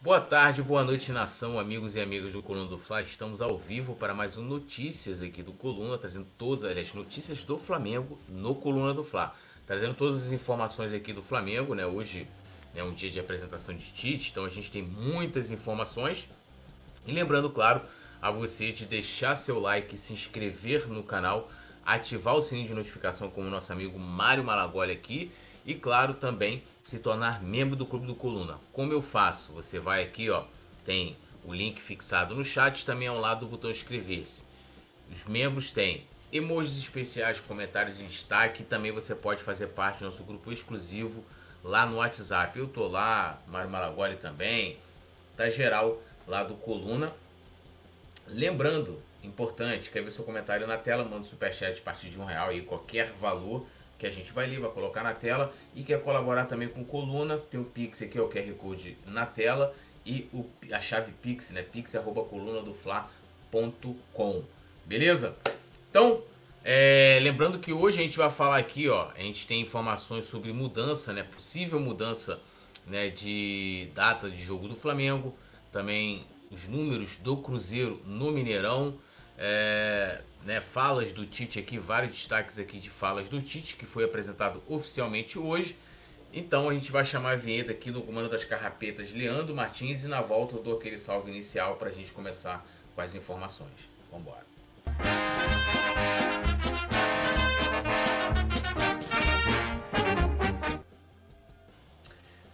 Boa tarde, boa noite, nação, amigos e amigas do Coluna do Fla. Estamos ao vivo para mais um Notícias aqui do Coluna, trazendo todas as notícias do Flamengo no Coluna do Fla. Trazendo todas as informações aqui do Flamengo, né? Hoje é um dia de apresentação de Tite, então a gente tem muitas informações. E lembrando, claro, a você de deixar seu like, se inscrever no canal, ativar o sininho de notificação como o nosso amigo Mário Malagoli aqui e claro também se tornar membro do Clube do Coluna. Como eu faço? Você vai aqui, ó, tem o link fixado no chat, também ao lado do botão inscrever-se. Os membros têm emojis especiais, comentários em destaque, e também você pode fazer parte do nosso grupo exclusivo lá no WhatsApp. Eu tô lá, Mário Malagoli também, tá geral lá do Coluna. Lembrando, importante, quer ver seu comentário na tela, manda um superchat a partir de um real aí, qualquer valor que a gente vai ler, vai colocar na tela e quer colaborar também com coluna, tem o Pix aqui, é o QR Code na tela e o, a chave Pix, né? Pix coluna do. Beleza? Então, é, lembrando que hoje a gente vai falar aqui, ó, a gente tem informações sobre mudança, né? Possível mudança né, de data de jogo do Flamengo, também os números do Cruzeiro no Mineirão. É, né, falas do Tite aqui, vários destaques aqui de falas do Tite, que foi apresentado oficialmente hoje. Então a gente vai chamar a vinheta aqui no comando das carrapetas Leandro Martins e na volta eu dou aquele salve inicial para a gente começar com as informações. Vamos embora.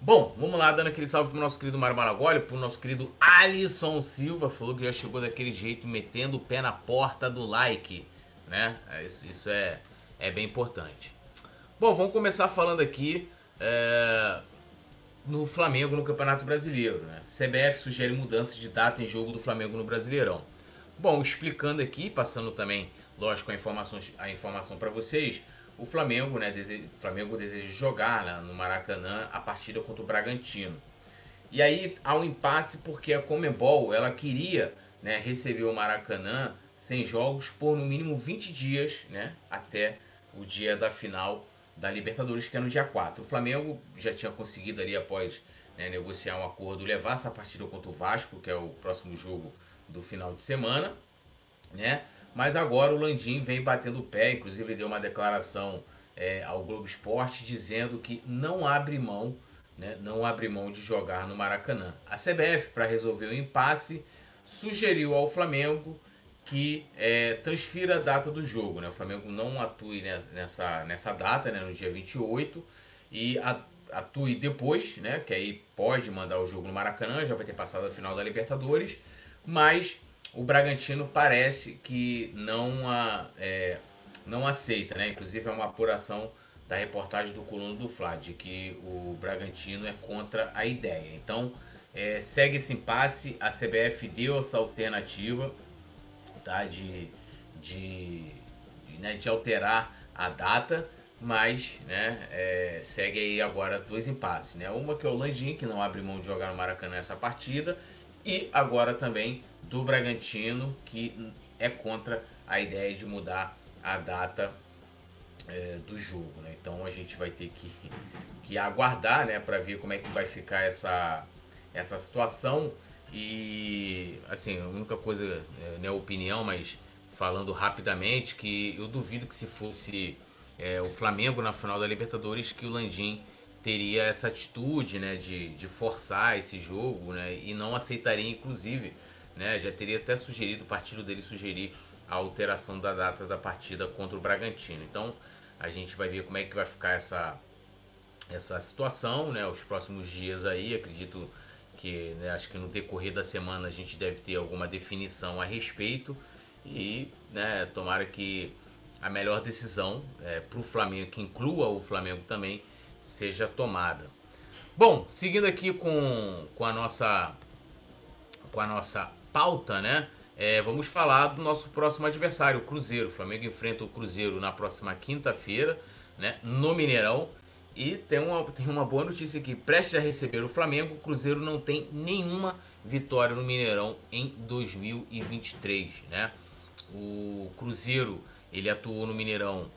Bom, vamos lá, dando aquele salve pro nosso querido Mário Maragoli, pro nosso querido Alisson Silva, falou que já chegou daquele jeito, metendo o pé na porta do like, né? É, isso, isso é, é bem importante. Bom, vamos começar falando aqui é, no Flamengo no Campeonato Brasileiro, né? CBF sugere mudança de data em jogo do Flamengo no Brasileirão. Bom, explicando aqui, passando também, lógico, a informação, a informação para vocês, o Flamengo, né, dese... o Flamengo deseja jogar né, no Maracanã a partida contra o Bragantino. E aí há um impasse porque a Comebol ela queria né, receber o Maracanã sem jogos por no mínimo 20 dias né, até o dia da final da Libertadores, que é no dia 4. O Flamengo já tinha conseguido ali após né, negociar um acordo levar essa partida contra o Vasco, que é o próximo jogo do final de semana, né? Mas agora o Landim vem batendo o pé, inclusive ele deu uma declaração é, ao Globo Esporte dizendo que não abre mão, né, não abre mão de jogar no Maracanã. A CBF, para resolver o impasse, sugeriu ao Flamengo que é, transfira a data do jogo. Né? O Flamengo não atue nessa, nessa data, né, no dia 28, e atue depois, né, que aí pode mandar o jogo no Maracanã, já vai ter passado a final da Libertadores, mas o Bragantino parece que não, a, é, não aceita, né? Inclusive é uma apuração da reportagem do Coluna do Fla, de que o Bragantino é contra a ideia. Então, é, segue esse impasse, a CBF deu essa alternativa tá, de, de, de, né, de alterar a data, mas né, é, segue aí agora dois impasses. Né? Uma que é o Landim, que não abre mão de jogar no Maracanã essa partida, e agora também do Bragantino, que é contra a ideia de mudar a data é, do jogo. Né? Então a gente vai ter que, que aguardar né, para ver como é que vai ficar essa, essa situação. E assim, a única coisa, é, não é opinião, mas falando rapidamente, que eu duvido que se fosse é, o Flamengo na final da Libertadores, que o Landim teria essa atitude né, de, de forçar esse jogo né, e não aceitaria, inclusive, né? Já teria até sugerido, o partido dele sugerir a alteração da data da partida contra o Bragantino. Então a gente vai ver como é que vai ficar essa, essa situação, né? Os próximos dias aí, acredito que né, acho que no decorrer da semana a gente deve ter alguma definição a respeito e né, tomara que a melhor decisão é, para o Flamengo, que inclua o Flamengo também, seja tomada. Bom, seguindo aqui com, com a nossa com a nossa pauta, né? É, vamos falar do nosso próximo adversário, o Cruzeiro. O Flamengo enfrenta o Cruzeiro na próxima quinta-feira, né? No Mineirão. E tem uma, tem uma boa notícia aqui. Prestes a receber o Flamengo, o Cruzeiro não tem nenhuma vitória no Mineirão em 2023, né? O Cruzeiro, ele atuou no Mineirão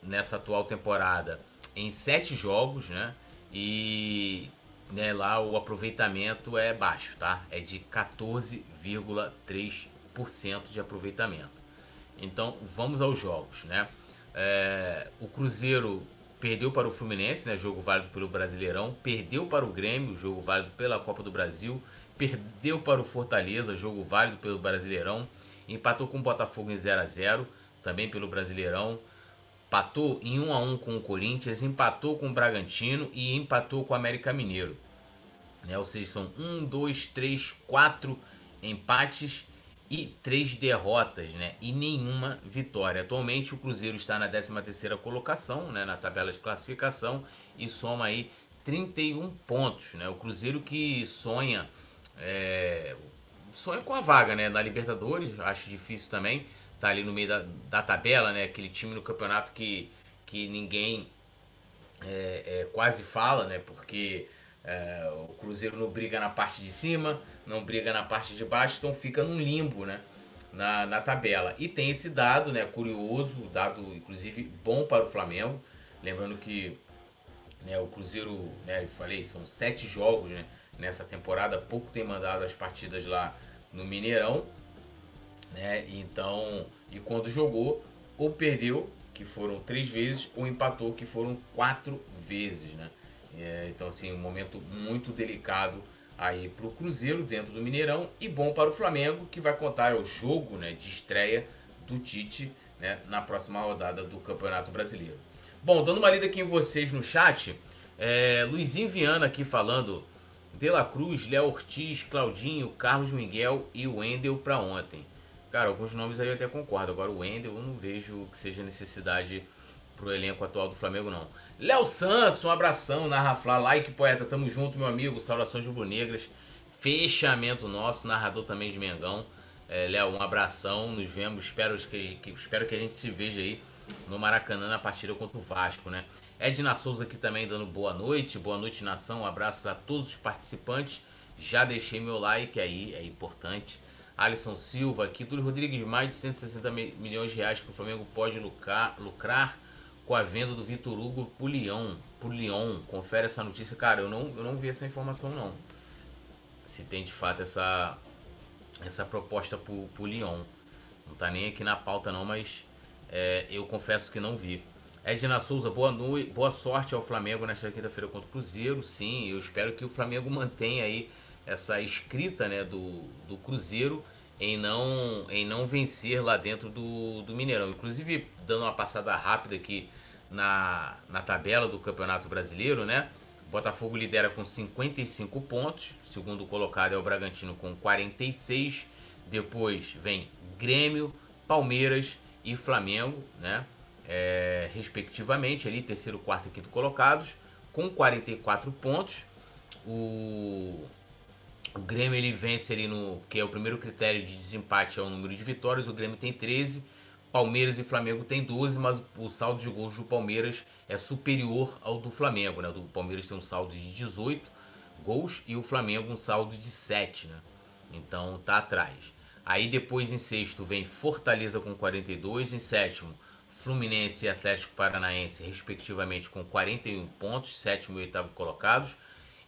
nessa atual temporada em sete jogos, né? E né, lá o aproveitamento é baixo, tá? É de 14,3% de aproveitamento. Então vamos aos jogos, né? É, o Cruzeiro perdeu para o Fluminense, né? Jogo válido pelo Brasileirão. Perdeu para o Grêmio, jogo válido pela Copa do Brasil. Perdeu para o Fortaleza, jogo válido pelo Brasileirão. Empatou com o Botafogo em 0 a 0 também pelo Brasileirão. Empatou em 1 a 1 com o Corinthians, empatou com o Bragantino e empatou com o América Mineiro. Né? Ou seja, são 1, 2, 3, 4 empates e três derrotas, né? E nenhuma vitória. Atualmente o Cruzeiro está na 13ª colocação, né, na tabela de classificação e soma aí 31 pontos, né? O Cruzeiro que sonha é, sonha com a vaga, né, na Libertadores, acho difícil também, tá ali no meio da, da tabela, né? Aquele time no campeonato que, que ninguém é, é, quase fala, né? Porque é, o Cruzeiro não briga na parte de cima, não briga na parte de baixo, então fica num limbo, né? Na, na tabela. E tem esse dado, né? Curioso, dado inclusive bom para o Flamengo. Lembrando que né, o Cruzeiro, né, eu falei, são sete jogos né, nessa temporada, pouco tem mandado as partidas lá no Mineirão. Né? Então, e quando jogou, ou perdeu, que foram três vezes, ou empatou, que foram quatro vezes. Né? É, então, assim, um momento muito delicado aí para o Cruzeiro dentro do Mineirão e bom para o Flamengo, que vai contar o jogo né, de estreia do Tite né, na próxima rodada do Campeonato Brasileiro. Bom, dando uma lida aqui em vocês no chat, é, Luizinho Viana aqui falando De La Cruz, Léo Ortiz, Claudinho, Carlos Miguel e Wendel para ontem. Cara, alguns nomes aí eu até concordo, agora o Wendel eu não vejo que seja necessidade pro elenco atual do Flamengo, não. Léo Santos, um abração, Flá, like poeta, tamo junto, meu amigo, saudações rubro-negras, fechamento nosso, narrador também de Mengão. É, Léo, um abração, nos vemos, espero que, que, espero que a gente se veja aí no Maracanã na partida contra o Vasco, né? Edna Souza aqui também dando boa noite, boa noite nação, abraços a todos os participantes, já deixei meu like aí, é importante. Alisson Silva aqui, Túlio Rodrigues, mais de 160 milhões de reais que o Flamengo pode lucrar, lucrar com a venda do Vitor Hugo pro Lyon, pro Lyon. Confere essa notícia. Cara, eu não, eu não vi essa informação não. Se tem de fato essa essa proposta pro, pro Lyon. Não tá nem aqui na pauta não, mas é, eu confesso que não vi. Edna Souza, boa noite, boa sorte ao Flamengo nesta quinta-feira contra o Cruzeiro. Sim, eu espero que o Flamengo mantenha aí essa escrita né, do, do Cruzeiro em não, em não vencer lá dentro do, do Mineirão. Inclusive, dando uma passada rápida aqui na, na tabela do Campeonato Brasileiro, né? Botafogo lidera com 55 pontos, segundo colocado é o Bragantino com 46. Depois vem Grêmio, Palmeiras e Flamengo, né? É, respectivamente, ali, terceiro, quarto e quinto colocados, com 44 pontos. O o Grêmio ele vence ali no. que é o primeiro critério de desempate é o número de vitórias. O Grêmio tem 13. Palmeiras e Flamengo tem 12, mas o saldo de gols do Palmeiras é superior ao do Flamengo. Né? O Palmeiras tem um saldo de 18 gols e o Flamengo um saldo de 7. Né? Então tá atrás. Aí depois em sexto vem Fortaleza com 42. Em sétimo, Fluminense e Atlético Paranaense, respectivamente, com 41 pontos, sétimo e oitavo colocados.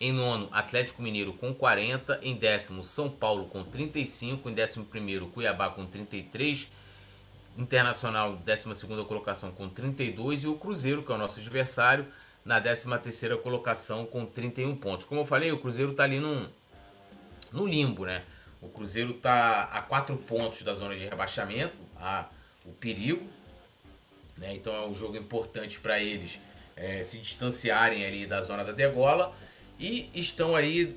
Em nono, Atlético Mineiro com 40. Em décimo, São Paulo com 35. Em décimo primeiro, Cuiabá com 33. Internacional, décima segunda colocação com 32. E o Cruzeiro, que é o nosso adversário, na décima terceira colocação com 31 pontos. Como eu falei, o Cruzeiro está ali num, no limbo, né? O Cruzeiro está a 4 pontos da zona de rebaixamento, a, o perigo. Né? Então é um jogo importante para eles é, se distanciarem ali da zona da degola e estão aí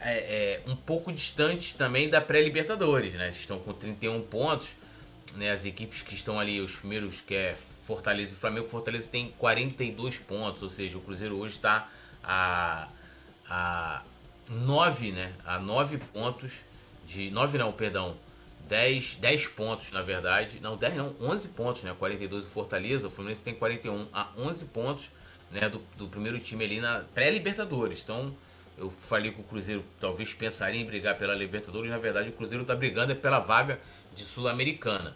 é, é, um pouco distantes também da pré-Libertadores, né? Estão com 31 pontos, né? As equipes que estão ali, os primeiros que é Fortaleza e Flamengo, Fortaleza tem 42 pontos, ou seja, o Cruzeiro hoje está a, a 9, né? A 9 pontos de 9 não, perdão, 10, 10 pontos na verdade, não, 10 não, 11 pontos, né? 42 do Fortaleza, o Fluminense tem 41 a 11 pontos né, do, do primeiro time ali na pré-Libertadores. Então, eu falei que o Cruzeiro talvez pensaria em brigar pela Libertadores. Na verdade, o Cruzeiro está brigando é pela vaga de Sul-Americana.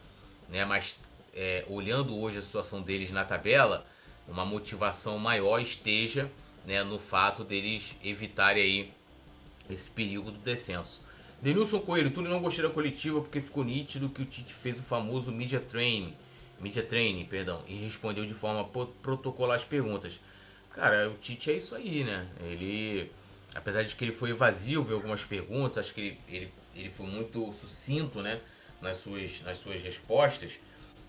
Né? Mas é, olhando hoje a situação deles na tabela, uma motivação maior esteja né, no fato deles evitarem aí esse perigo do descenso. Denilson Coelho, Túlio não gostei da coletiva porque ficou nítido que o Tite fez o famoso media training, media training, perdão, e respondeu de forma protocolar as perguntas. Cara, o Tite é isso aí, né? Ele, apesar de que ele foi evasivo em algumas perguntas, acho que ele, ele, ele foi muito sucinto, né? Nas suas, nas suas respostas.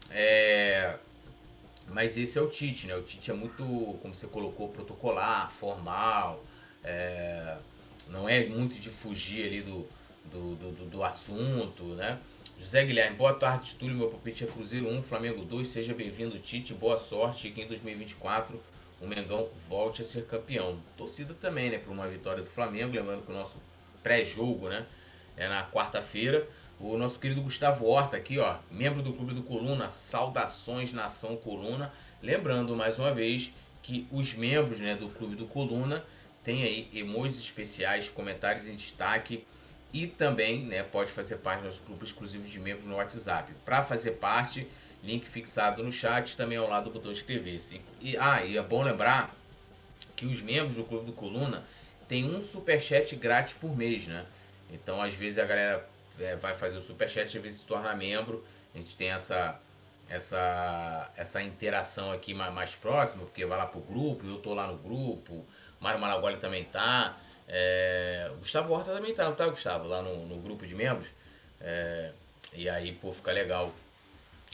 É, mas esse é o Tite, né? O Tite é muito, como você colocou, protocolar, formal. É, não é muito de fugir ali do, do, do, do, assunto, né? José Guilherme, boa tarde, Túlio. Meu palpite é Cruzeiro 1, Flamengo 2. Seja bem-vindo, Tite. Boa sorte. E que em 2024 o Mengão volte a ser campeão. Torcida também, né? Por uma vitória do Flamengo. Lembrando que o nosso pré-jogo, né? É na quarta-feira. O nosso querido Gustavo Horta aqui, ó. Membro do Clube do Coluna. Saudações, Nação Coluna. Lembrando, mais uma vez, que os membros né, do Clube do Coluna têm aí emojis especiais, comentários em destaque e também né, pode fazer parte do nosso grupo exclusivo de membros no WhatsApp. Para fazer parte, link fixado no chat, também ao lado do botão inscrever-se. E, ah, e é bom lembrar que os membros do Clube do Coluna têm um superchat grátis por mês, né? Então, às vezes a galera é, vai fazer o superchat, às vezes se torna membro. A gente tem essa essa essa interação aqui mais, mais próxima, porque vai lá pro grupo, eu tô lá no grupo, Mário Malagoli também tá. É, o Gustavo Horta também tá, não tá, Gustavo? Lá no, no grupo de membros. É, e aí, pô, fica legal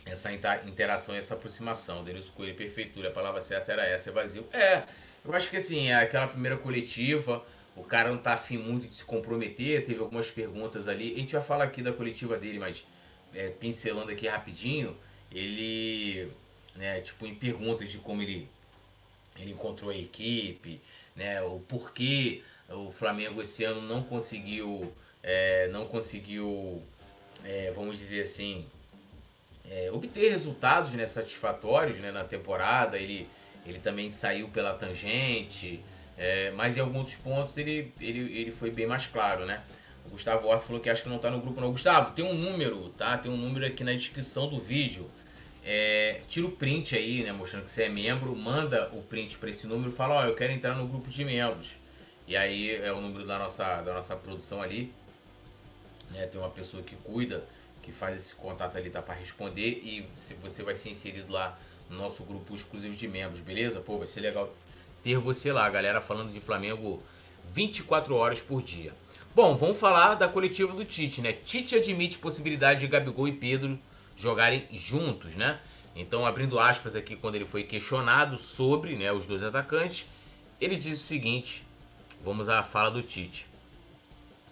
essa interação essa aproximação. Denilson Coelho, prefeitura, a palavra certa era essa, é vazio. É, eu acho que assim, é aquela primeira coletiva, o cara não tá afim muito de se comprometer, teve algumas perguntas ali. A gente vai falar aqui da coletiva dele, mas é, pincelando aqui rapidinho, ele, né, tipo, em perguntas de como ele, ele encontrou a equipe, né, o porquê o Flamengo esse ano não conseguiu, é, não conseguiu, é, vamos dizer assim, é, obter resultados né, satisfatórios né, na temporada. Ele, ele também saiu pela tangente, é, mas em alguns pontos ele, ele, ele foi bem mais claro, né? O Gustavo Horta falou que acho que não está no grupo não. Gustavo, tem um número, tá? Tem um número aqui na descrição do vídeo. É, tira o print aí, né? Mostrando que você é membro, manda o print para esse número fala, ó, oh, eu quero entrar no grupo de membros. E aí é o número da nossa, da nossa produção ali. Né? Tem uma pessoa que cuida, que faz esse contato ali, tá para responder. E você vai ser inserido lá no nosso grupo exclusivo de membros, beleza? Pô, vai ser legal ter você lá, galera, falando de Flamengo 24 horas por dia. Bom, vamos falar da coletiva do Tite, né? Tite admite possibilidade de Gabigol e Pedro jogarem juntos, né? Então, abrindo aspas aqui, quando ele foi questionado sobre né, os dois atacantes, ele diz o seguinte Vamos à fala do Tite.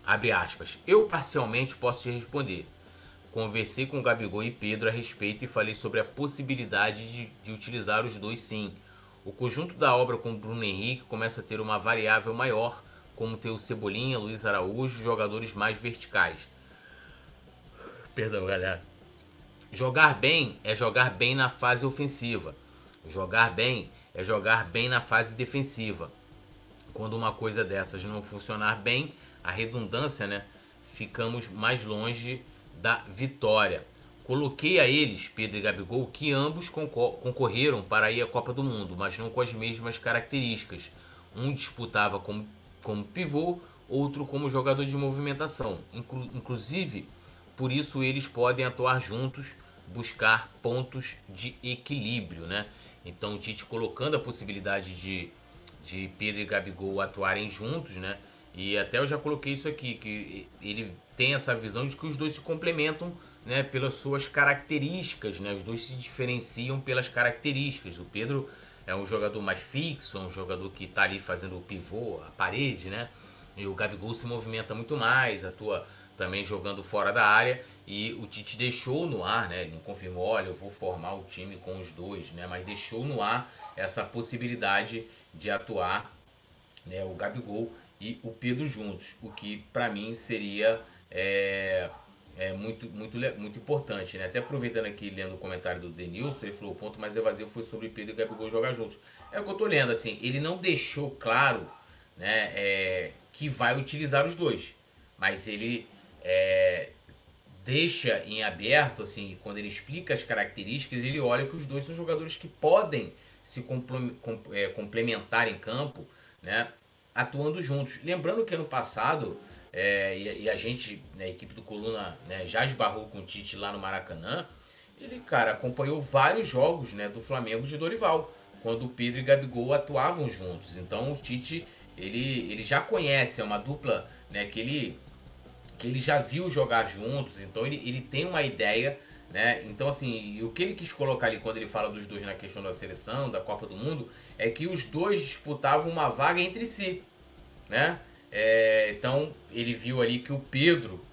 Abre aspas. Eu parcialmente posso te responder. Conversei com Gabigol e Pedro a respeito e falei sobre a possibilidade de, de utilizar os dois sim. O conjunto da obra com Bruno Henrique começa a ter uma variável maior, como ter o Cebolinha, Luiz Araújo, jogadores mais verticais. Perdão, galera. Jogar bem é jogar bem na fase ofensiva. Jogar bem é jogar bem na fase defensiva quando uma coisa dessas não funcionar bem, a redundância, né? Ficamos mais longe da vitória. Coloquei a eles, Pedro e Gabigol, que ambos concorreram para ir à Copa do Mundo, mas não com as mesmas características. Um disputava como, como pivô, outro como jogador de movimentação. Inclu inclusive, por isso eles podem atuar juntos, buscar pontos de equilíbrio, né? Então, o Tite colocando a possibilidade de de Pedro e Gabigol atuarem juntos, né? E até eu já coloquei isso aqui, que ele tem essa visão de que os dois se complementam né, pelas suas características, né? Os dois se diferenciam pelas características. O Pedro é um jogador mais fixo, é um jogador que está ali fazendo o pivô, a parede, né? E o Gabigol se movimenta muito mais, atua também jogando fora da área. E o Tite deixou no ar, né? Ele não confirmou, olha, eu vou formar o time com os dois, né? Mas deixou no ar essa possibilidade de atuar né, o Gabigol e o Pedro juntos, o que para mim seria é, é muito, muito, muito importante. Né? Até aproveitando aqui, lendo o comentário do Denilson, ele falou: o ponto mais evasivo foi sobre Pedro e Gabigol jogar juntos. É o que eu tô lendo, assim, ele não deixou claro né, é, que vai utilizar os dois, mas ele é, deixa em aberto, assim, quando ele explica as características, ele olha que os dois são jogadores que podem se é, complementar em campo, né, atuando juntos. Lembrando que ano passado, é, e, a gente, né, a equipe do Coluna, né, já esbarrou com o Tite lá no Maracanã, ele, cara, acompanhou vários jogos né, do Flamengo de Dorival, quando o Pedro e Gabigol atuavam juntos. Então o Tite, ele, ele já conhece, é uma dupla né, que, ele, que ele já viu jogar juntos, então ele, ele tem uma ideia né? Então, assim, o que ele quis colocar ali quando ele fala dos dois na questão da seleção, da Copa do Mundo, é que os dois disputavam uma vaga entre si. Né? É, então, ele viu ali que o Pedro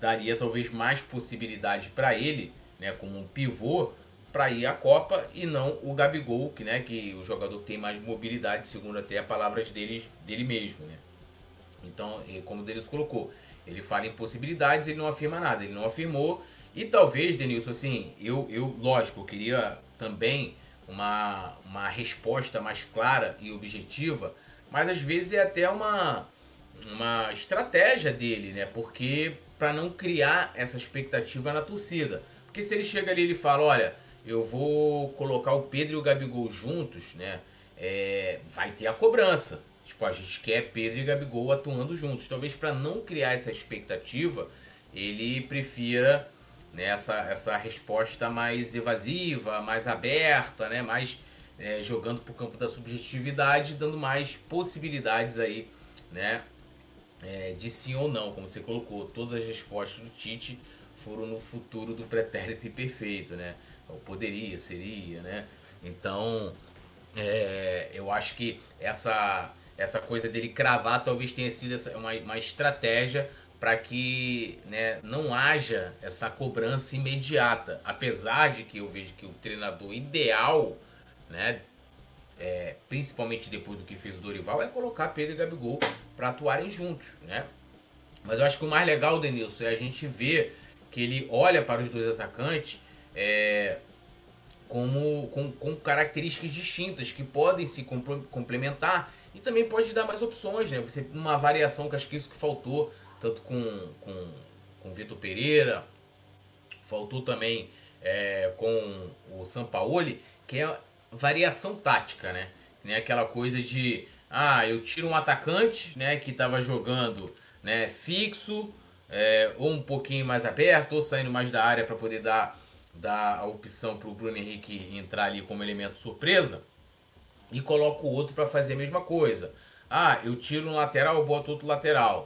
daria talvez mais possibilidade para ele, né, como um pivô, para ir à Copa e não o Gabigol, que, né, que o jogador tem mais mobilidade, segundo até as palavras dele, dele mesmo. Né? Então, como o Denis colocou, ele fala em possibilidades, ele não afirma nada. Ele não afirmou e talvez, Denilson, assim, eu, eu lógico, eu queria também uma, uma resposta mais clara e objetiva, mas às vezes é até uma, uma estratégia dele, né? Porque para não criar essa expectativa na torcida. Porque se ele chega ali e ele fala, olha, eu vou colocar o Pedro e o Gabigol juntos, né? É, vai ter a cobrança. Tipo, a gente quer Pedro e Gabigol atuando juntos. Talvez para não criar essa expectativa, ele prefira né, essa, essa resposta mais evasiva, mais aberta, né, mais é, jogando para o campo da subjetividade, dando mais possibilidades aí, né, é, de sim ou não, como você colocou. Todas as respostas do Tite foram no futuro do pretérito imperfeito, né? Ou poderia, seria, né? Então, é, eu acho que essa, essa coisa dele cravar talvez tenha sido essa, uma, uma estratégia para que né, não haja essa cobrança imediata. Apesar de que eu vejo que o treinador ideal, né, é, principalmente depois do que fez o Dorival, é colocar Pedro e Gabigol para atuarem juntos. Né? Mas eu acho que o mais legal, Denilson, é a gente ver que ele olha para os dois atacantes é, como, com, com características distintas que podem se complementar e também pode dar mais opções, né? Você uma variação que acho que isso que faltou tanto com, com, com Vitor Pereira, faltou também é, com o Sampaoli, que é variação tática, né? né? Aquela coisa de, ah, eu tiro um atacante, né, que estava jogando, né, fixo, é, ou um pouquinho mais aberto, ou saindo mais da área para poder dar, dar a opção para o Bruno Henrique entrar ali como elemento surpresa, e coloco o outro para fazer a mesma coisa. Ah, eu tiro um lateral, boto outro lateral.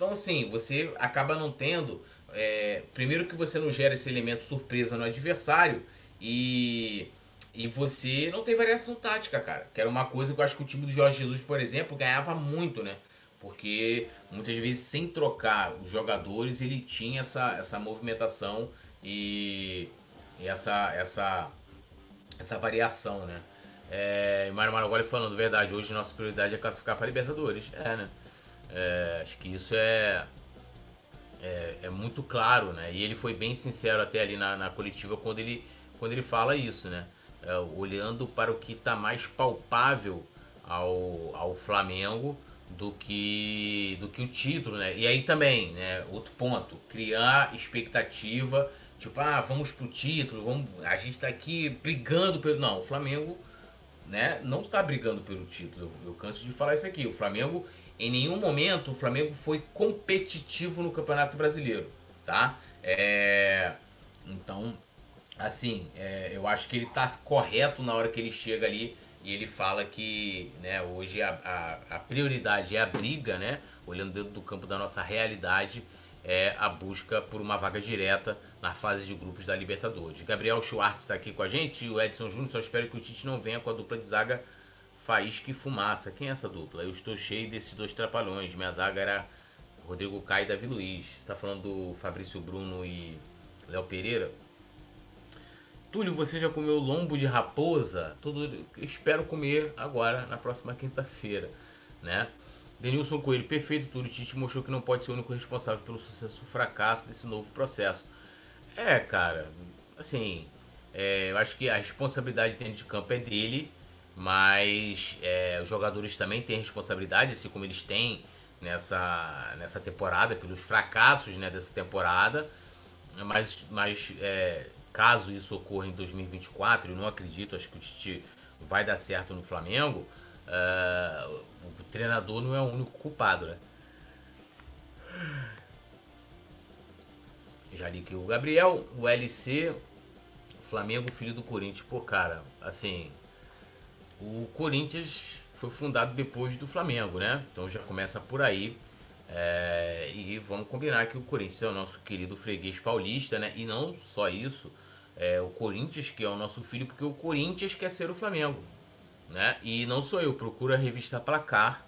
Então, assim, você acaba não tendo. É, primeiro que você não gera esse elemento surpresa no adversário e, e você não tem variação tática, cara. Que era uma coisa que eu acho que o time do Jorge Jesus, por exemplo, ganhava muito, né? Porque muitas vezes, sem trocar os jogadores, ele tinha essa, essa movimentação e, e essa, essa, essa variação, né? É, Mário Maragoli falando, verdade, hoje nossa prioridade é classificar para Libertadores. É, né? É, acho que isso é, é, é, muito claro, né? E ele foi bem sincero até ali na, na coletiva quando ele, quando ele fala isso, né? É, olhando para o que está mais palpável ao, ao Flamengo do que do que o título, né? E aí também, né? Outro ponto, criar expectativa, tipo, ah, vamos pro título, vamos, a gente está aqui brigando pelo não, o Flamengo, né? Não está brigando pelo título. Eu, eu canso de falar isso aqui. O Flamengo em nenhum momento o Flamengo foi competitivo no Campeonato Brasileiro, tá? É, então, assim, é, eu acho que ele tá correto na hora que ele chega ali e ele fala que né, hoje a, a, a prioridade é a briga, né? Olhando dentro do campo da nossa realidade, é a busca por uma vaga direta na fase de grupos da Libertadores. Gabriel Schwartz está aqui com a gente e o Edson Júnior só espero que o Tite não venha com a dupla de zaga Faísca e Fumaça. Quem é essa dupla? Eu estou cheio desses dois trapalhões. Minha zaga era Rodrigo Caio e Davi Luiz. Você está falando do Fabrício Bruno e Léo Pereira? Túlio, você já comeu lombo de raposa? Tudo, espero comer agora, na próxima quinta-feira, né? Denilson Coelho, perfeito, Túlio. Tite mostrou que não pode ser o único responsável pelo sucesso ou fracasso desse novo processo. É, cara, assim, é, eu acho que a responsabilidade dentro de campo é dele mas é, os jogadores também têm responsabilidade, assim como eles têm nessa, nessa temporada, pelos fracassos né, dessa temporada. Mas, mas é, caso isso ocorra em 2024, eu não acredito, acho que o Tite vai dar certo no Flamengo. uh, o treinador não é o único culpado, né? Já li que o Gabriel, o LC, Flamengo, filho do Corinthians. Pô, cara, assim, o Corinthians foi fundado depois do Flamengo, né? Então já começa por aí. É, e vamos combinar que o Corinthians é o nosso querido freguês paulista, né? E não só isso, é o Corinthians que é o nosso filho, porque o Corinthians quer ser o Flamengo, né? E não sou eu, procura a revista Placar,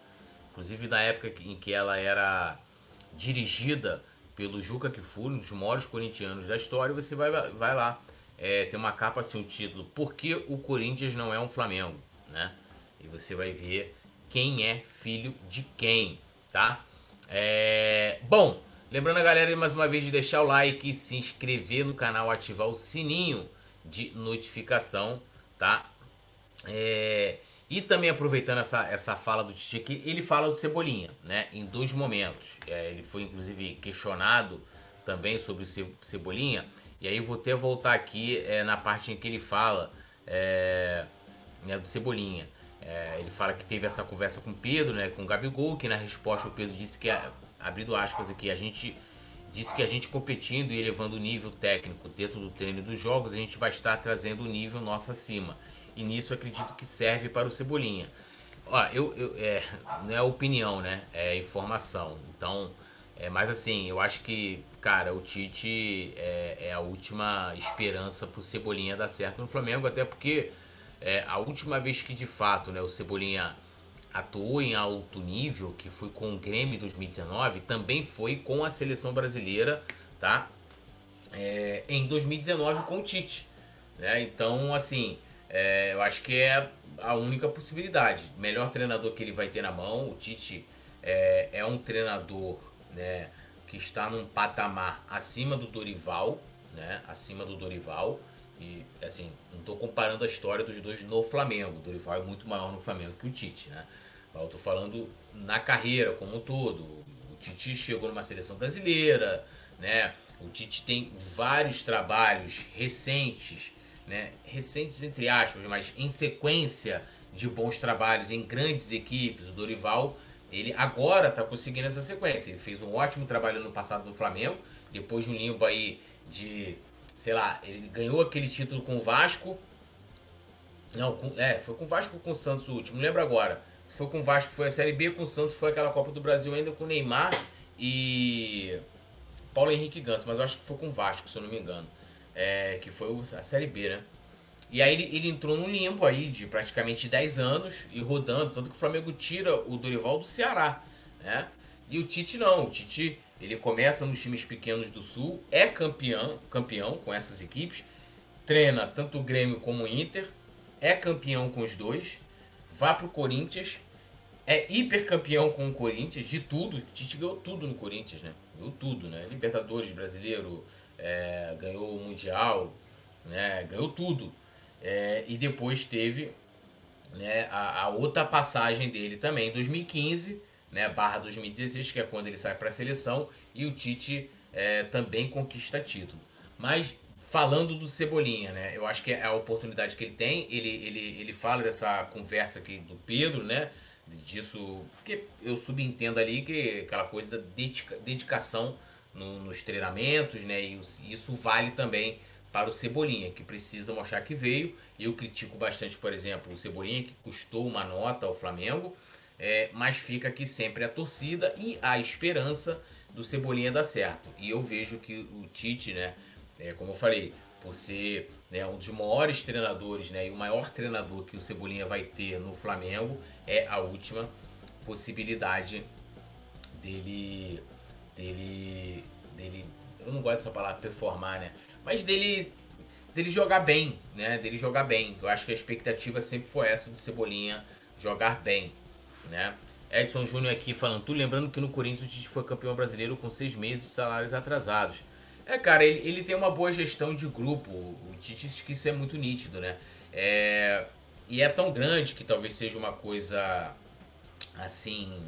inclusive na época em que ela era dirigida pelo Juca Kifuri, um dos maiores corintianos da história, você vai, vai lá. É, tem uma capa assim, o título Por que o Corinthians não é um Flamengo? Né? E você vai ver quem é filho de quem, tá? É... Bom, lembrando a galera mais uma vez de deixar o like, se inscrever no canal, ativar o sininho de notificação, tá? É... E também aproveitando essa, essa fala do Titi aqui, ele fala do Cebolinha, né? Em dois momentos. É, ele foi inclusive questionado também sobre o Cebolinha. E aí eu vou até voltar aqui é, na parte em que ele fala é, né, do Cebolinha. É, ele fala que teve essa conversa com Pedro, né? Com o Gabigol, que na resposta o Pedro disse que, abrindo aspas aqui, a gente disse que a gente competindo e elevando o nível técnico dentro do treino dos jogos, a gente vai estar trazendo o nível nosso acima. E nisso acredito que serve para o Cebolinha. Ó, eu, eu é, não é opinião, né? É informação. Então, é mais assim, eu acho que, cara, o Tite é, é a última esperança para o Cebolinha dar certo no Flamengo, até porque é, a última vez que de fato né, o Cebolinha atuou em alto nível, que foi com o Grêmio em 2019, também foi com a seleção brasileira, tá? É, em 2019 com o Tite. Né? Então, assim, é, eu acho que é a única possibilidade. Melhor treinador que ele vai ter na mão. O Tite é, é um treinador né, que está num patamar acima do Dorival, né, acima do Dorival. E assim, não estou comparando a história dos dois no Flamengo. O Dorival é muito maior no Flamengo que o Tite, né? Eu estou falando na carreira como um todo. O Tite chegou numa seleção brasileira, né? O Tite tem vários trabalhos recentes né, recentes entre aspas, mas em sequência de bons trabalhos em grandes equipes, o Dorival, ele agora está conseguindo essa sequência. Ele fez um ótimo trabalho no passado no Flamengo, depois de um limbo aí de, sei lá, ele ganhou aquele título com o Vasco. Não, com, é, foi com o Vasco ou com o Santos o último, não lembro agora. Se foi com o Vasco foi a Série B, com o Santos foi aquela Copa do Brasil ainda com o Neymar e Paulo Henrique Ganso, mas eu acho que foi com o Vasco, se eu não me engano é, que foi a Série B, né? E aí ele, ele entrou num limbo aí de praticamente 10 anos e rodando, tanto que o Flamengo tira o Dorival do Ceará, né? E o Tite não, o Tite ele começa nos times pequenos do Sul, é campeão, campeão com essas equipes, treina tanto o Grêmio como o Inter, é campeão com os dois, vá pro Corinthians, é hipercampeão com o Corinthians, de tudo, o Tite ganhou tudo no Corinthians, né? Ganhou tudo, né? Libertadores, Brasileiro, é, ganhou o Mundial, né, ganhou tudo. É, e depois teve né, a, a, outra passagem dele também em 2015, né, barra 2016, que é quando ele sai para a seleção, e o Tite é, também conquista título. Mas falando do Cebolinha, né, eu acho que é a oportunidade que ele tem, ele, ele, ele fala dessa conversa aqui do Pedro, né, disso, porque eu subentendo ali que aquela coisa da dedica, dedicação no, nos treinamentos, né? E isso vale também para o Cebolinha, que precisa mostrar que veio. Eu critico bastante, por exemplo, o Cebolinha, que custou uma nota ao Flamengo, é, mas fica aqui sempre a torcida e a esperança do Cebolinha dar certo. E eu vejo que o Tite, né, é, como eu falei, por ser né, um dos maiores treinadores né, e o maior treinador que o Cebolinha vai ter no Flamengo, é a última possibilidade dele dele dele eu não gosto dessa palavra performar, né? Mas dele dele jogar bem, né? Dele jogar bem. Eu acho que a expectativa sempre foi essa do Cebolinha jogar bem, né? Edson Júnior aqui falando, tu lembrando que no Corinthians o Tite foi campeão brasileiro com seis meses de salários atrasados. É, cara, ele, ele tem uma boa gestão de grupo. O Tite que isso é muito nítido, né? É, e é tão grande que talvez seja uma coisa assim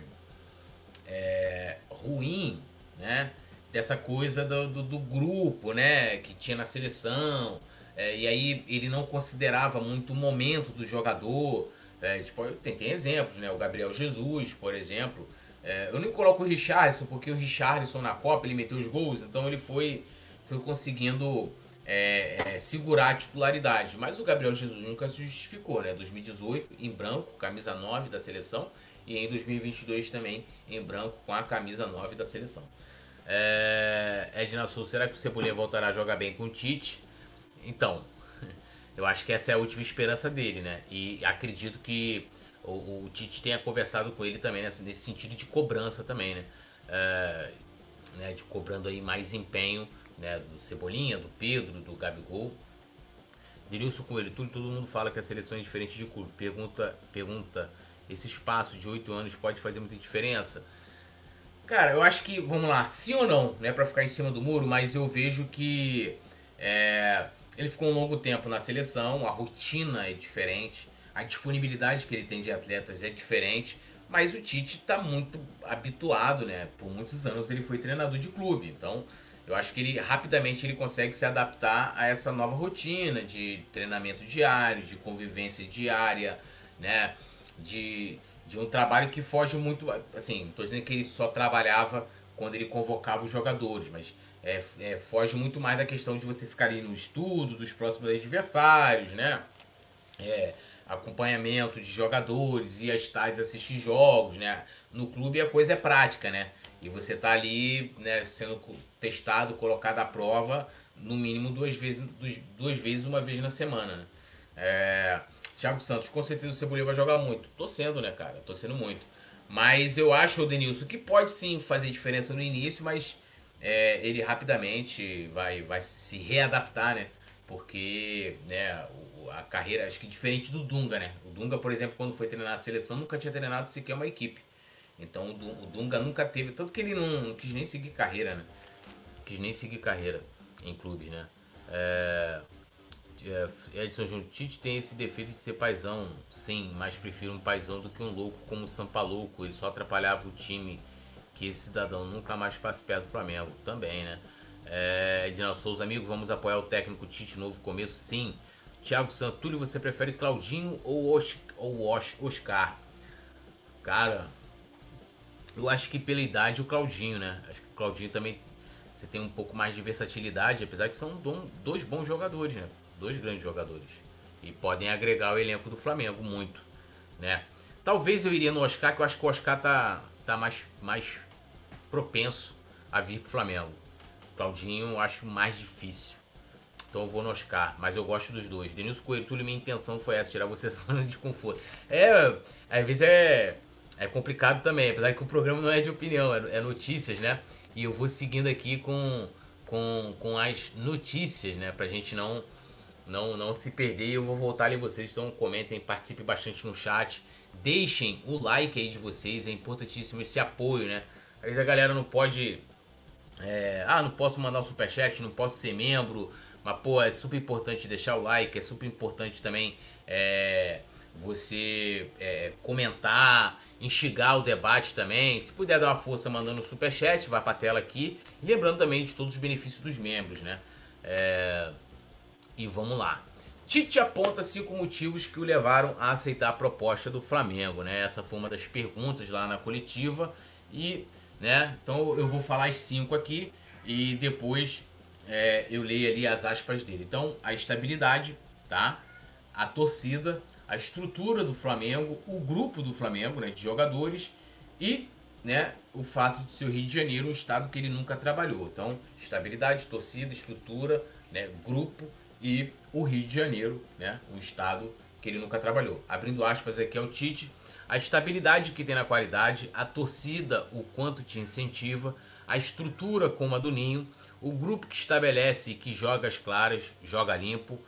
é, ruim né? Dessa coisa do, do, do grupo, né? Que tinha na seleção. É, e aí ele não considerava muito o momento do jogador. É, tipo, tem, tem exemplos, né? O Gabriel Jesus, por exemplo. É, eu nem coloco o Richardson, porque o Richardson na Copa ele meteu os gols, então ele foi, foi conseguindo é, é, segurar a titularidade. Mas o Gabriel Jesus nunca se justificou, né? 2018 em branco, camisa 9 da seleção, e em 2022 também em branco com a camisa 9 da seleção. É, Edna Sul, será que o Cebolinha voltará a jogar bem com o Tite? Então, eu acho que essa é a última esperança dele, né? E acredito que o, o Tite tenha conversado com ele também nesse, nesse sentido de cobrança também, né? É, né? De cobrando aí mais empenho né? do Cebolinha, do Pedro, do Gabigol. Denilson Coelho, tudo, todo mundo fala que a seleção é diferente de clube. Pergunta, pergunta, esse espaço de oito anos pode fazer muita diferença? Cara, eu acho que, vamos lá, sim ou não, né, para ficar em cima do muro, mas eu vejo que é, ele ficou um longo tempo na seleção, a rotina é diferente, a disponibilidade que ele tem de atletas é diferente, mas o Tite está muito habituado, né? Por muitos anos ele foi treinador de clube, então eu acho que ele rapidamente ele consegue se adaptar a essa nova rotina de treinamento diário, de convivência diária, né? De de um trabalho que foge muito. Assim, estou dizendo que ele só trabalhava quando ele convocava os jogadores, mas é, é, foge muito mais da questão de você ficar ali no estudo dos próximos adversários, né? É, acompanhamento de jogadores, ir a estádios assistir jogos, né? No clube a coisa é prática, né? E você tá ali né, sendo testado, colocado à prova, no mínimo duas vezes, duas vezes uma vez na semana, né? É, Thiago Santos, com certeza o Cebolinha vai jogar muito. Tô sendo, né, cara? Tô sendo muito. Mas eu acho, Denilson, que pode sim fazer diferença no início, mas é, ele rapidamente vai, vai se readaptar, né? Porque né, a carreira, acho que diferente do Dunga, né? O Dunga, por exemplo, quando foi treinar a seleção, nunca tinha treinado sequer uma equipe. Então o Dunga nunca teve, tanto que ele não, não quis nem seguir carreira, né? Quis nem seguir carreira em clubes, né? É, é, Edson Júnior, Tite tem esse defeito de ser paizão, sim, mas prefiro um paizão do que um louco como o Sampalouco. Ele só atrapalhava o time que esse cidadão nunca mais passe perto do Flamengo. Também, né? É, Edinaldo Souza, amigo, vamos apoiar o técnico Tite, novo começo, sim. Thiago Santúlio, você prefere Claudinho ou, ou Os, Oscar? Cara, eu acho que pela idade o Claudinho, né? Acho que o Claudinho também você tem um pouco mais de versatilidade, apesar que são dois bons jogadores, né? dois grandes jogadores. E podem agregar o elenco do Flamengo muito, né? Talvez eu iria no Oscar, que eu acho que o Oscar tá, tá mais, mais propenso a vir pro Flamengo. Claudinho eu acho mais difícil. Então eu vou no Oscar, mas eu gosto dos dois. Denilson Coelho, Túlio, minha intenção foi essa, tirar você da zona de conforto. É, às vezes é, é complicado também, apesar que o programa não é de opinião, é, é notícias, né? E eu vou seguindo aqui com, com, com as notícias, né? Pra gente não não, não se perder. Eu vou voltar ali vocês, então comentem, participem bastante no chat. Deixem o like aí de vocês, é importantíssimo esse apoio, né? Às vezes a galera não pode. É, ah, não posso mandar um superchat, não posso ser membro. Mas, pô, é super importante deixar o like, é super importante também é, você é, comentar, instigar o debate também. Se puder dar uma força mandando um superchat, vai pra tela aqui. E lembrando também de todos os benefícios dos membros, né? É, e vamos lá. Tite aponta cinco motivos que o levaram a aceitar a proposta do Flamengo, né? Essa foi uma das perguntas lá na coletiva e, né? Então eu vou falar as cinco aqui e depois é, eu leio ali as aspas dele. Então a estabilidade, tá? A torcida, a estrutura do Flamengo, o grupo do Flamengo, né? De jogadores e, né? O fato de ser o Rio de Janeiro um estado que ele nunca trabalhou. Então estabilidade, torcida, estrutura, né? Grupo e o Rio de Janeiro, né, um estado que ele nunca trabalhou. Abrindo aspas aqui ao Tite, a estabilidade que tem na qualidade, a torcida, o quanto te incentiva, a estrutura como a do Ninho, o grupo que estabelece e que joga as claras, joga limpo.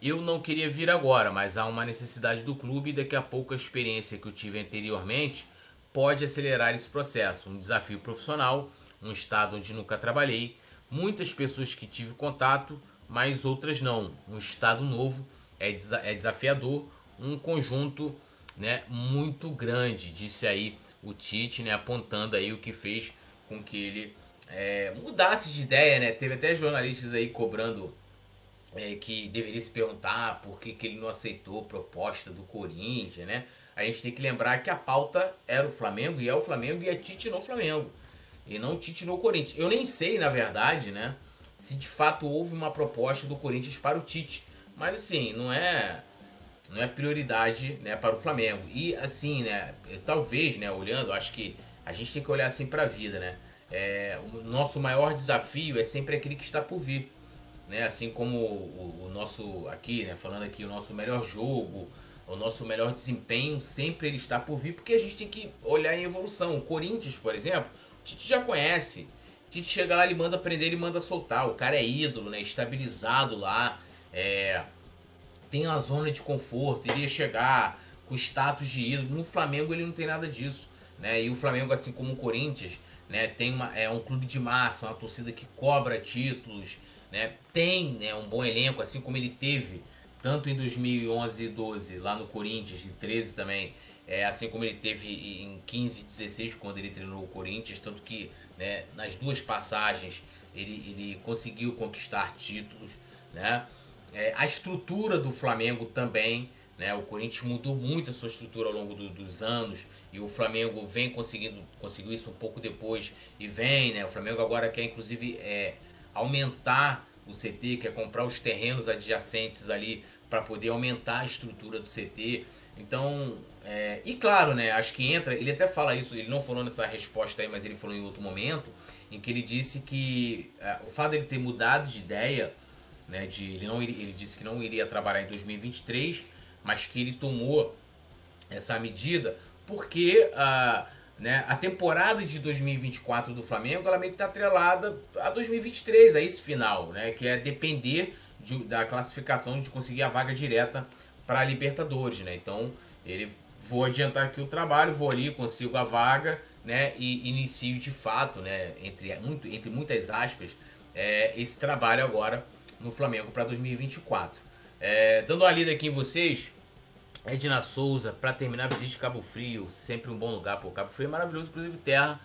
Eu não queria vir agora, mas há uma necessidade do clube e daqui a pouco a experiência que eu tive anteriormente pode acelerar esse processo. Um desafio profissional, um estado onde nunca trabalhei, muitas pessoas que tive contato, mas outras não. Um estado novo é, é desafiador, um conjunto né, muito grande, disse aí o Tite, né, apontando aí o que fez com que ele é, mudasse de ideia, né? Teve até jornalistas aí cobrando é, que deveria se perguntar por que, que ele não aceitou a proposta do Corinthians, né? A gente tem que lembrar que a pauta era o Flamengo e é o Flamengo e é Tite no Flamengo. E não Tite no Corinthians. Eu nem sei, na verdade, né? Se de fato houve uma proposta do Corinthians para o Tite. Mas assim, não é não é prioridade né, para o Flamengo. E assim, né, talvez, né, olhando, acho que a gente tem que olhar assim para a vida, né? É, o nosso maior desafio é sempre aquele que está por vir. Né? Assim como o, o nosso, aqui, né, falando aqui, o nosso melhor jogo, o nosso melhor desempenho, sempre ele está por vir, porque a gente tem que olhar em evolução. O Corinthians, por exemplo, o Tite já conhece. Tite chega lá, ele manda prender, ele manda soltar. O cara é ídolo, né? Estabilizado lá. É, tem uma zona de conforto, iria chegar com status de ídolo. No Flamengo ele não tem nada disso. Né? E o Flamengo, assim como o Corinthians, né, tem uma, é um clube de massa, uma torcida que cobra títulos, né, tem né, um bom elenco, assim como ele teve tanto em 2011 e 12 lá no Corinthians, e 13 também, é, assim como ele teve em 15 e 16 quando ele treinou o Corinthians, tanto que né, nas duas passagens ele, ele conseguiu conquistar títulos, né? É, a estrutura do Flamengo também, né? O Corinthians mudou muito a sua estrutura ao longo do, dos anos e o Flamengo vem conseguindo conseguiu isso um pouco depois e vem, né? O Flamengo agora quer inclusive é, aumentar o CT, quer comprar os terrenos adjacentes ali para poder aumentar a estrutura do CT. Então, é, e claro, né? Acho que entra. Ele até fala isso. Ele não falou nessa resposta aí, mas ele falou em outro momento em que ele disse que é, o fato dele ter mudado de ideia né? De, ele, não, ele disse que não iria trabalhar em 2023, mas que ele tomou essa medida porque a, né, a temporada de 2024 do Flamengo ela meio que está atrelada a 2023, a esse final, né? Que é depender de, da classificação de conseguir a vaga direta para a Libertadores, né? Então ele vou adiantar aqui o trabalho, vou ali, consigo a vaga, né? E inicio de fato, né? Entre, muito, entre muitas aspas, é, esse trabalho agora no Flamengo para 2024. É, dando uma lida aqui em vocês, Edna Souza, para terminar, visite Cabo Frio, sempre um bom lugar, pô. Cabo Frio é maravilhoso, inclusive terra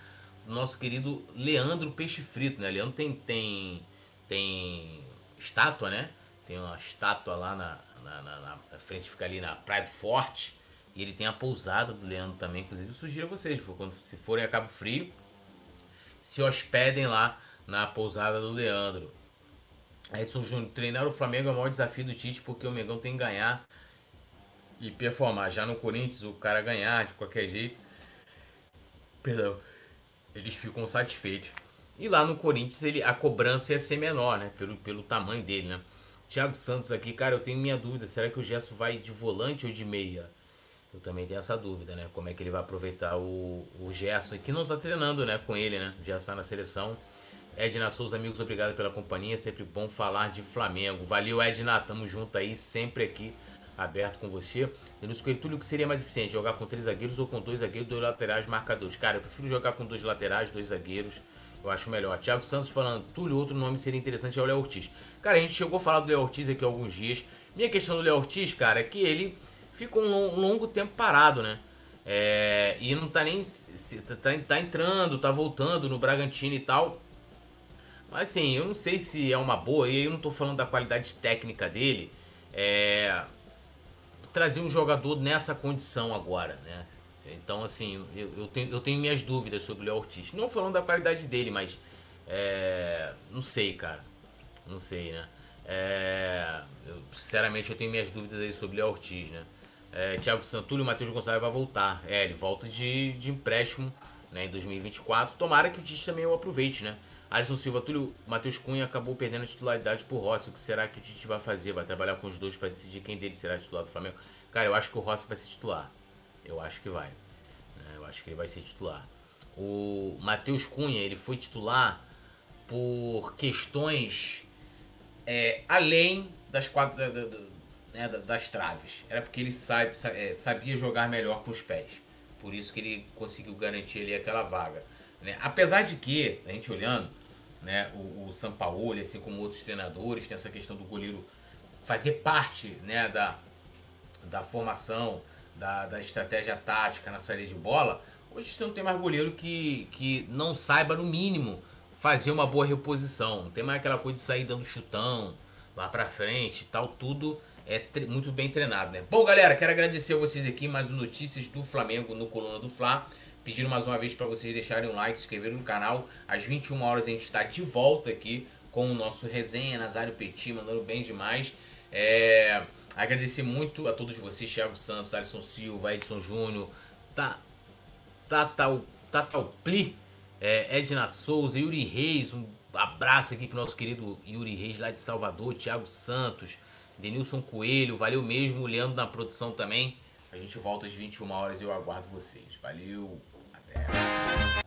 do nosso querido Leandro Peixe Frito, né? Leandro tem, tem, tem estátua, né? Tem uma estátua lá na, na, na, na frente, fica ali na Praia do Forte. E ele tem a pousada do Leandro também, inclusive sugiro a vocês, quando se forem a Cabo Frio, se hospedem lá na pousada do Leandro. Edson Júnior, treinar o Flamengo é o maior desafio do Tite porque o Mengão tem que ganhar e performar. Já no Corinthians, o cara ganhar de qualquer jeito. Perdão. Eles ficam satisfeitos. E lá no Corinthians ele, a cobrança ia ser menor, né? Pelo, pelo tamanho dele, né? Thiago Santos aqui, cara, eu tenho minha dúvida. Será que o Gesso vai de volante ou de meia? Eu também tenho essa dúvida, né? Como é que ele vai aproveitar o, o Gerson, que não tá treinando, né? Com ele, né? Já está na seleção. Edna Souza, amigos, obrigado pela companhia. Sempre bom falar de Flamengo. Valeu, Edna. Tamo junto aí, sempre aqui, aberto com você. Denúncio Coelho, o que seria mais eficiente? Jogar com três zagueiros ou com dois zagueiros, dois laterais marcadores? Cara, eu prefiro jogar com dois laterais, dois zagueiros. Eu acho melhor. Thiago Santos falando, Túlio, outro nome seria interessante é o Léo Ortiz. Cara, a gente chegou a falar do Léo Ortiz aqui há alguns dias. Minha questão do Léo Ortiz, cara, é que ele ficou um longo tempo parado, né? É, e não tá nem. Tá, tá entrando, tá voltando no Bragantino e tal. Mas assim, eu não sei se é uma boa, e eu não tô falando da qualidade técnica dele, é, trazer um jogador nessa condição agora, né? Então, assim, eu, eu, tenho, eu tenho minhas dúvidas sobre o Léo Ortiz. Não falando da qualidade dele, mas. É, não sei, cara. Não sei, né? É, eu, sinceramente, eu tenho minhas dúvidas aí sobre o Léo Ortiz, né? É, Thiago Santulho e Matheus Gonçalves vai voltar. É, ele volta de, de empréstimo né, em 2024. Tomara que o Tite também o aproveite, né? Alisson Silva, Túlio, Matheus Cunha acabou perdendo a titularidade por Rossi. O que será que o Tite vai fazer? Vai trabalhar com os dois para decidir quem deles será titular do Flamengo? Cara, eu acho que o Rossi vai ser titular. Eu acho que vai. Né? Eu acho que ele vai ser titular. O Matheus Cunha, ele foi titular por questões é, além das quatro né, das traves. Era porque ele sabe, é, sabia jogar melhor com os pés. Por isso que ele conseguiu garantir ali aquela vaga. Né? Apesar de que, a gente olhando, né, o, o Sampaoli, assim como outros treinadores, tem essa questão do goleiro fazer parte né, da, da formação, da, da estratégia tática na saída de bola. Hoje você não tem mais goleiro que, que não saiba, no mínimo, fazer uma boa reposição. Não tem mais aquela coisa de sair dando chutão, lá pra frente e tal, tudo é muito bem treinado, né? Bom, galera, quero agradecer a vocês aqui mais notícias do Flamengo no Coluna do Fla. Pedindo mais uma vez para vocês deixarem um like, se inscreverem no canal. Às 21 horas a gente está de volta aqui com o nosso resenha Nazário Petit, mandando bem demais. É, agradecer muito a todos vocês, Thiago Santos, Alisson Silva, Edson Júnior, Tatal, Pli, é, Edna Souza, Yuri Reis, um abraço aqui pro nosso querido Yuri Reis lá de Salvador, Thiago Santos, Denilson Coelho, valeu mesmo, Leandro na produção também. A gente volta às 21 horas e eu aguardo vocês. Valeu, até.